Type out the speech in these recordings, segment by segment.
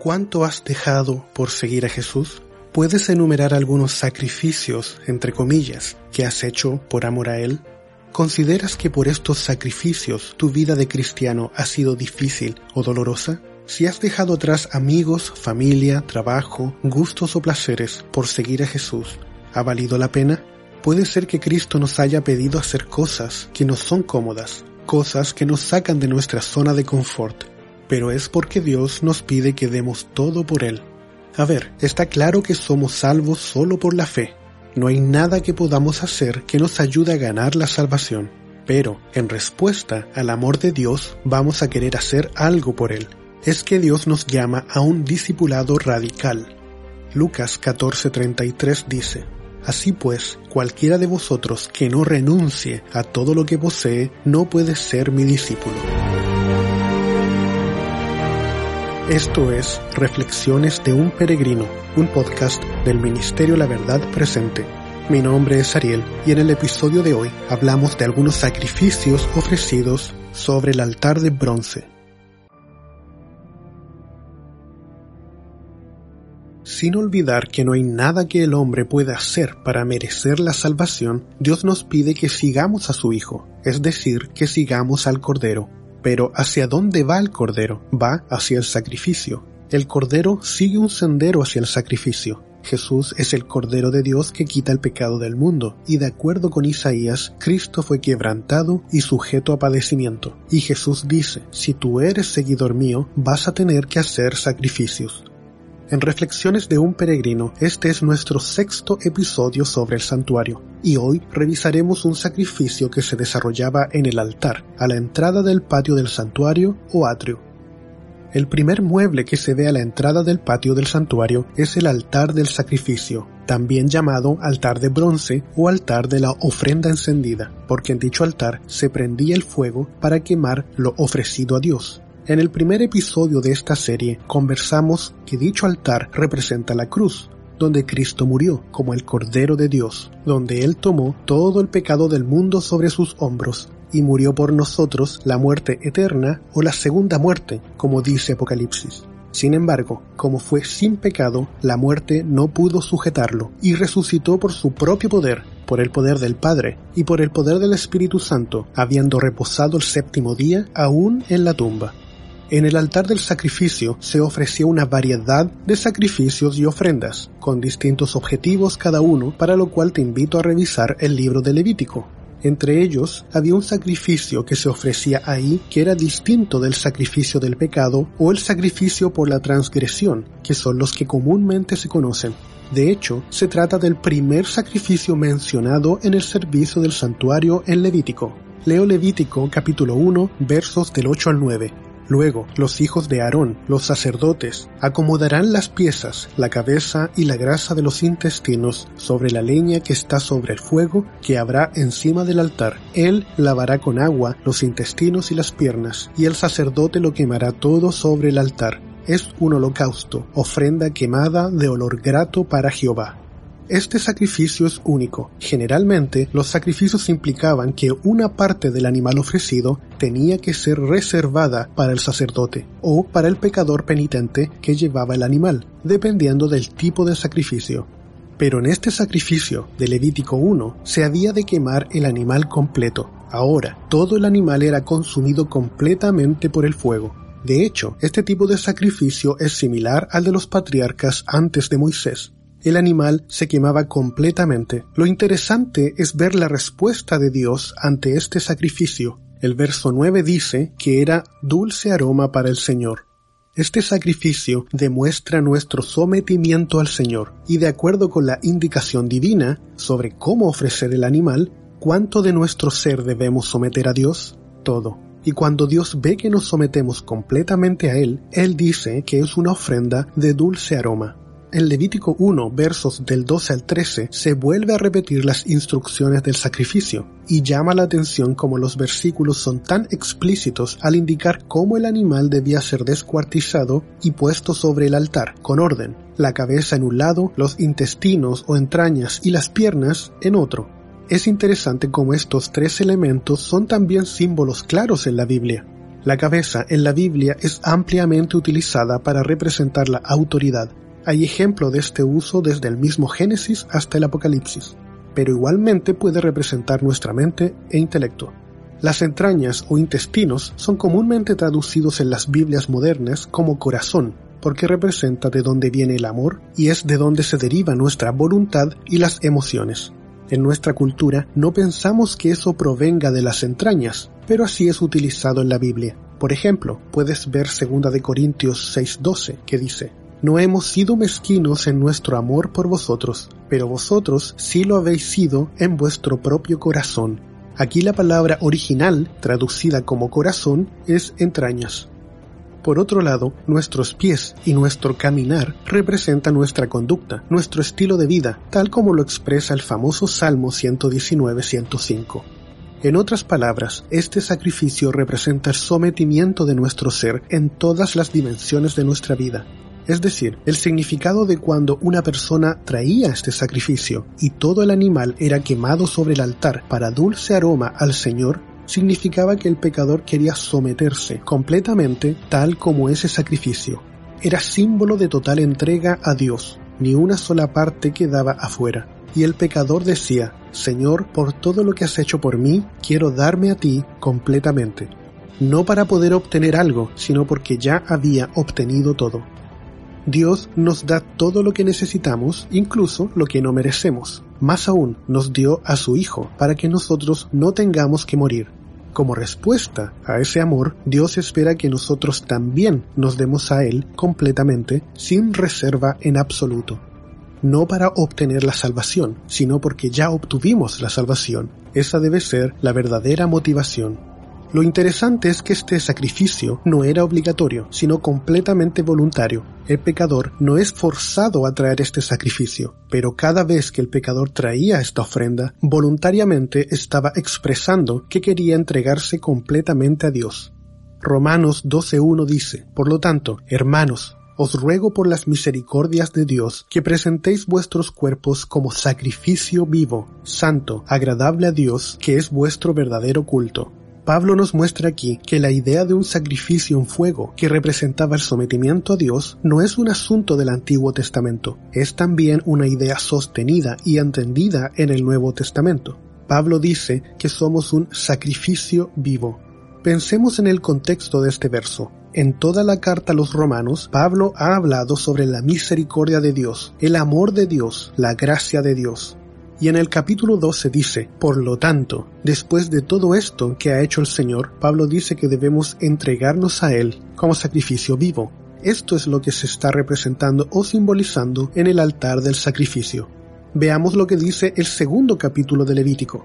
¿Cuánto has dejado por seguir a Jesús? ¿Puedes enumerar algunos sacrificios, entre comillas, que has hecho por amor a Él? ¿Consideras que por estos sacrificios tu vida de cristiano ha sido difícil o dolorosa? Si has dejado atrás amigos, familia, trabajo, gustos o placeres por seguir a Jesús, ¿ha valido la pena? Puede ser que Cristo nos haya pedido hacer cosas que no son cómodas, cosas que nos sacan de nuestra zona de confort, pero es porque Dios nos pide que demos todo por Él. A ver, está claro que somos salvos solo por la fe. No hay nada que podamos hacer que nos ayude a ganar la salvación. Pero, en respuesta al amor de Dios, vamos a querer hacer algo por Él. Es que Dios nos llama a un discipulado radical. Lucas 14:33 dice, Así pues, cualquiera de vosotros que no renuncie a todo lo que posee, no puede ser mi discípulo. Esto es Reflexiones de un Peregrino, un podcast del Ministerio La Verdad Presente. Mi nombre es Ariel y en el episodio de hoy hablamos de algunos sacrificios ofrecidos sobre el altar de bronce. Sin olvidar que no hay nada que el hombre pueda hacer para merecer la salvación, Dios nos pide que sigamos a su Hijo, es decir, que sigamos al Cordero. Pero ¿hacia dónde va el Cordero? Va hacia el sacrificio. El Cordero sigue un sendero hacia el sacrificio. Jesús es el Cordero de Dios que quita el pecado del mundo, y de acuerdo con Isaías, Cristo fue quebrantado y sujeto a padecimiento. Y Jesús dice, si tú eres seguidor mío, vas a tener que hacer sacrificios. En Reflexiones de un Peregrino, este es nuestro sexto episodio sobre el santuario, y hoy revisaremos un sacrificio que se desarrollaba en el altar, a la entrada del patio del santuario o atrio. El primer mueble que se ve a la entrada del patio del santuario es el altar del sacrificio, también llamado altar de bronce o altar de la ofrenda encendida, porque en dicho altar se prendía el fuego para quemar lo ofrecido a Dios. En el primer episodio de esta serie conversamos que dicho altar representa la cruz, donde Cristo murió como el Cordero de Dios, donde Él tomó todo el pecado del mundo sobre sus hombros y murió por nosotros la muerte eterna o la segunda muerte, como dice Apocalipsis. Sin embargo, como fue sin pecado, la muerte no pudo sujetarlo y resucitó por su propio poder, por el poder del Padre y por el poder del Espíritu Santo, habiendo reposado el séptimo día aún en la tumba. En el altar del sacrificio se ofrecía una variedad de sacrificios y ofrendas, con distintos objetivos cada uno, para lo cual te invito a revisar el libro de Levítico. Entre ellos había un sacrificio que se ofrecía ahí que era distinto del sacrificio del pecado o el sacrificio por la transgresión, que son los que comúnmente se conocen. De hecho, se trata del primer sacrificio mencionado en el servicio del santuario en Levítico. Leo Levítico capítulo 1 versos del 8 al 9. Luego los hijos de Aarón, los sacerdotes, acomodarán las piezas, la cabeza y la grasa de los intestinos sobre la leña que está sobre el fuego que habrá encima del altar. Él lavará con agua los intestinos y las piernas, y el sacerdote lo quemará todo sobre el altar. Es un holocausto, ofrenda quemada de olor grato para Jehová. Este sacrificio es único. Generalmente, los sacrificios implicaban que una parte del animal ofrecido tenía que ser reservada para el sacerdote o para el pecador penitente que llevaba el animal, dependiendo del tipo de sacrificio. Pero en este sacrificio de Levítico 1 se había de quemar el animal completo. Ahora, todo el animal era consumido completamente por el fuego. De hecho, este tipo de sacrificio es similar al de los patriarcas antes de Moisés, el animal se quemaba completamente. Lo interesante es ver la respuesta de Dios ante este sacrificio. El verso 9 dice que era dulce aroma para el Señor. Este sacrificio demuestra nuestro sometimiento al Señor y de acuerdo con la indicación divina sobre cómo ofrecer el animal, ¿cuánto de nuestro ser debemos someter a Dios? Todo. Y cuando Dios ve que nos sometemos completamente a Él, Él dice que es una ofrenda de dulce aroma. En Levítico 1, versos del 12 al 13, se vuelve a repetir las instrucciones del sacrificio, y llama la atención como los versículos son tan explícitos al indicar cómo el animal debía ser descuartizado y puesto sobre el altar, con orden, la cabeza en un lado, los intestinos o entrañas y las piernas en otro. Es interesante cómo estos tres elementos son también símbolos claros en la Biblia. La cabeza en la Biblia es ampliamente utilizada para representar la autoridad. Hay ejemplo de este uso desde el mismo Génesis hasta el Apocalipsis, pero igualmente puede representar nuestra mente e intelecto. Las entrañas o intestinos son comúnmente traducidos en las Biblias modernas como corazón, porque representa de dónde viene el amor y es de dónde se deriva nuestra voluntad y las emociones. En nuestra cultura no pensamos que eso provenga de las entrañas, pero así es utilizado en la Biblia. Por ejemplo, puedes ver 2 de Corintios 6:12, que dice: No hemos sido mezquinos en nuestro amor por vosotros, pero vosotros sí lo habéis sido en vuestro propio corazón, Aquí la palabra original, traducida como corazón, es entrañas. Por otro lado, nuestros pies y nuestro caminar representan nuestra conducta, nuestro estilo de vida, tal como lo expresa el famoso Salmo 119-105. En otras palabras, este sacrificio representa el sometimiento de nuestro ser en todas las dimensiones de nuestra vida, es decir, el significado de cuando una persona traía este sacrificio y todo el animal era quemado sobre el altar para dulce aroma al Señor, significaba que el pecador quería someterse completamente tal como ese sacrificio. Era símbolo de total entrega a Dios, ni una sola parte quedaba afuera. Y el pecador decía, Señor, por todo lo que has hecho por mí, quiero darme a ti completamente. No para poder obtener algo, sino porque ya había obtenido todo. Dios nos da todo lo que necesitamos, incluso lo que no merecemos. Más aún, nos dio a su Hijo para que nosotros no tengamos que morir. Como respuesta a ese amor, Dios espera que nosotros también nos demos a Él completamente, sin reserva en absoluto. No para obtener la salvación, sino porque ya obtuvimos la salvación. Esa debe ser la verdadera motivación. Lo interesante es que este sacrificio no era obligatorio, sino completamente voluntario. El pecador no es forzado a traer este sacrificio, pero cada vez que el pecador traía esta ofrenda, voluntariamente estaba expresando que quería entregarse completamente a Dios. Romanos 12.1 dice, Por lo tanto, hermanos, os ruego por las misericordias de Dios que presentéis vuestros cuerpos como sacrificio vivo, santo, agradable a Dios, que es vuestro verdadero culto. Pablo nos muestra aquí que la idea de un sacrificio en fuego que representaba el sometimiento a Dios no es un asunto del Antiguo Testamento, es también una idea sostenida y entendida en el Nuevo Testamento. Pablo dice que somos un sacrificio vivo. Pensemos en el contexto de este verso. En toda la carta a los romanos, Pablo ha hablado sobre la misericordia de Dios, el amor de Dios, la gracia de Dios. Y en el capítulo 12 dice, por lo tanto, después de todo esto que ha hecho el Señor, Pablo dice que debemos entregarnos a Él como sacrificio vivo. Esto es lo que se está representando o simbolizando en el altar del sacrificio. Veamos lo que dice el segundo capítulo de Levítico.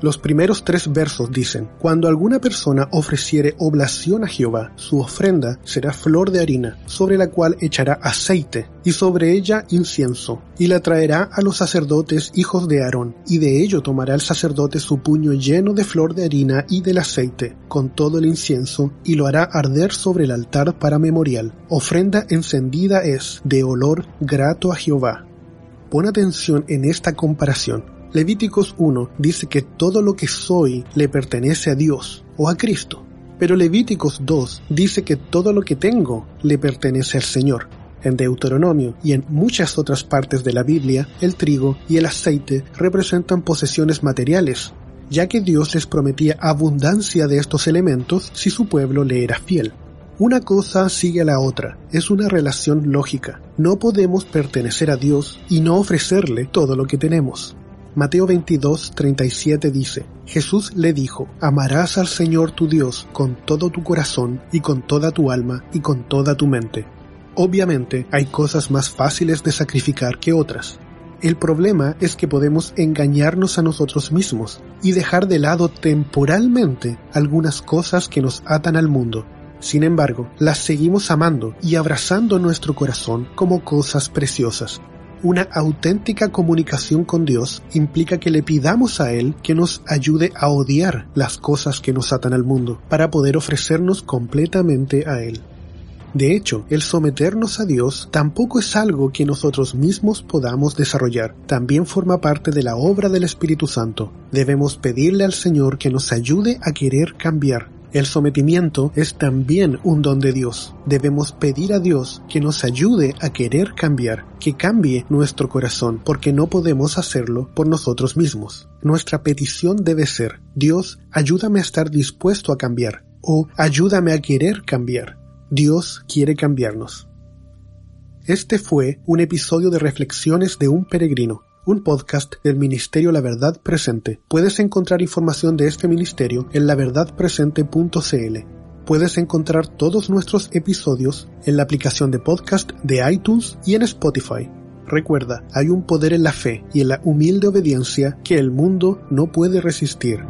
Los primeros tres versos dicen, Cuando alguna persona ofreciere oblación a Jehová, su ofrenda será flor de harina, sobre la cual echará aceite, y sobre ella incienso, y la traerá a los sacerdotes hijos de Aarón, y de ello tomará el sacerdote su puño lleno de flor de harina y del aceite, con todo el incienso, y lo hará arder sobre el altar para memorial. Ofrenda encendida es, de olor grato a Jehová. Pon atención en esta comparación Levíticos 1 dice que todo lo que soy le pertenece a Dios o a Cristo, pero Levíticos 2 dice que todo lo que tengo le pertenece al Señor. En Deuteronomio y en muchas otras partes de la Biblia, el trigo y el aceite representan posesiones materiales, ya que Dios les prometía abundancia de estos elementos si su pueblo le era fiel. Una cosa sigue a la otra, es una relación lógica. No podemos pertenecer a Dios y no ofrecerle todo lo que tenemos. Mateo 22, 37 dice, Jesús le dijo, amarás al Señor tu Dios con todo tu corazón y con toda tu alma y con toda tu mente. Obviamente hay cosas más fáciles de sacrificar que otras. El problema es que podemos engañarnos a nosotros mismos y dejar de lado temporalmente algunas cosas que nos atan al mundo. Sin embargo, las seguimos amando y abrazando nuestro corazón como cosas preciosas. Una auténtica comunicación con Dios implica que le pidamos a Él que nos ayude a odiar las cosas que nos atan al mundo, para poder ofrecernos completamente a Él. De hecho, el someternos a Dios tampoco es algo que nosotros mismos podamos desarrollar, también forma parte de la obra del Espíritu Santo. Debemos pedirle al Señor que nos ayude a querer cambiar, El sometimiento es también un don de Dios. Debemos pedir a Dios que nos ayude a querer cambiar, que cambie nuestro corazón, porque no podemos hacerlo por nosotros mismos. Nuestra petición debe ser, Dios, ayúdame a estar dispuesto a cambiar, o ayúdame a querer cambiar. Dios quiere cambiarnos. Este fue un episodio de Reflexiones de un Peregrino un podcast del Ministerio La Verdad Presente. Puedes encontrar información de este ministerio en laverdadpresente.cl. Puedes encontrar todos nuestros episodios en la aplicación de podcast de iTunes y en Spotify. Recuerda, hay un poder en la fe y en la humilde obediencia que el mundo no puede resistir.